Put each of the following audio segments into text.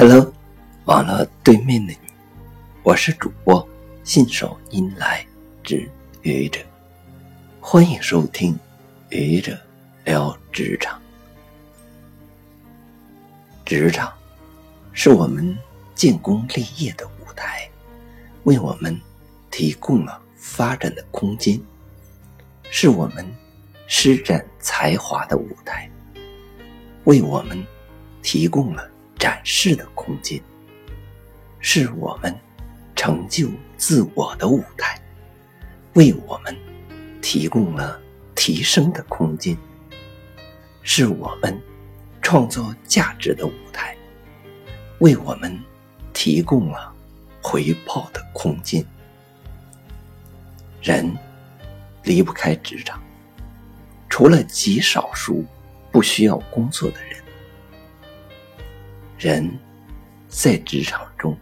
Hello，网络对面的你，我是主播信手拈来之愚者，欢迎收听愚者聊职场。职场是我们建功立业的舞台，为我们提供了发展的空间，是我们施展才华的舞台，为我们提供了。展示的空间，是我们成就自我的舞台，为我们提供了提升的空间，是我们创造价值的舞台，为我们提供了回报的空间。人离不开职场，除了极少数不需要工作的人。人在职场中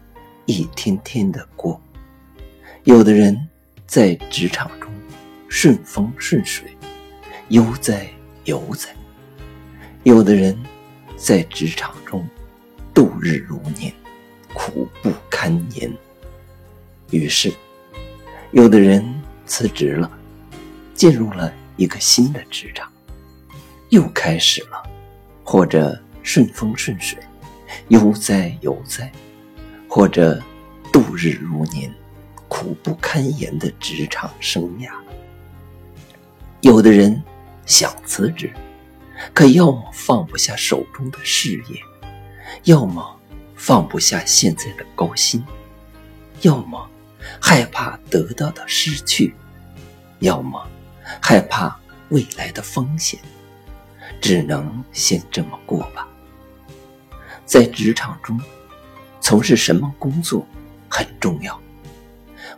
一天天的过，有的人在职场中顺风顺水、悠哉悠哉；有的人在职场中度日如年、苦不堪言。于是，有的人辞职了，进入了一个新的职场，又开始了，或者顺风顺水。悠哉悠哉，或者度日如年、苦不堪言的职场生涯。有的人想辞职，可要么放不下手中的事业，要么放不下现在的高薪，要么害怕得到的失去，要么害怕未来的风险，只能先这么过吧。在职场中，从事什么工作很重要；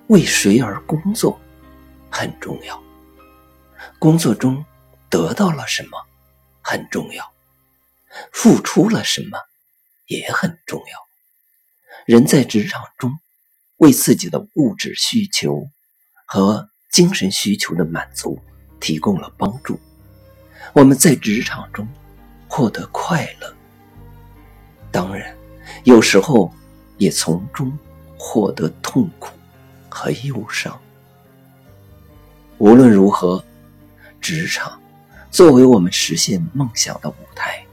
为谁而工作很重要；工作中得到了什么很重要；付出了什么也很重要。人在职场中为自己的物质需求和精神需求的满足提供了帮助。我们在职场中获得快乐。当然，有时候也从中获得痛苦和忧伤。无论如何，职场作为我们实现梦想的舞台，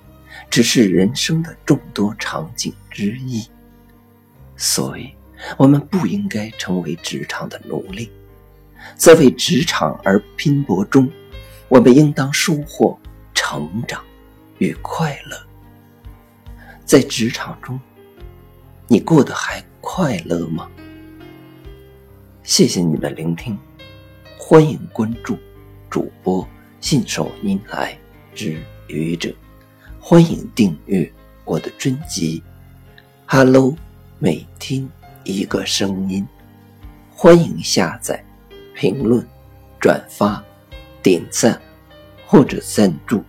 只是人生的众多场景之一。所以，我们不应该成为职场的奴隶。在为职场而拼搏中，我们应当收获成长与快乐。在职场中，你过得还快乐吗？谢谢你的聆听，欢迎关注主播信手拈来之愚者，欢迎订阅我的专辑。Hello，每天一个声音，欢迎下载、评论、转发、点赞或者赞助。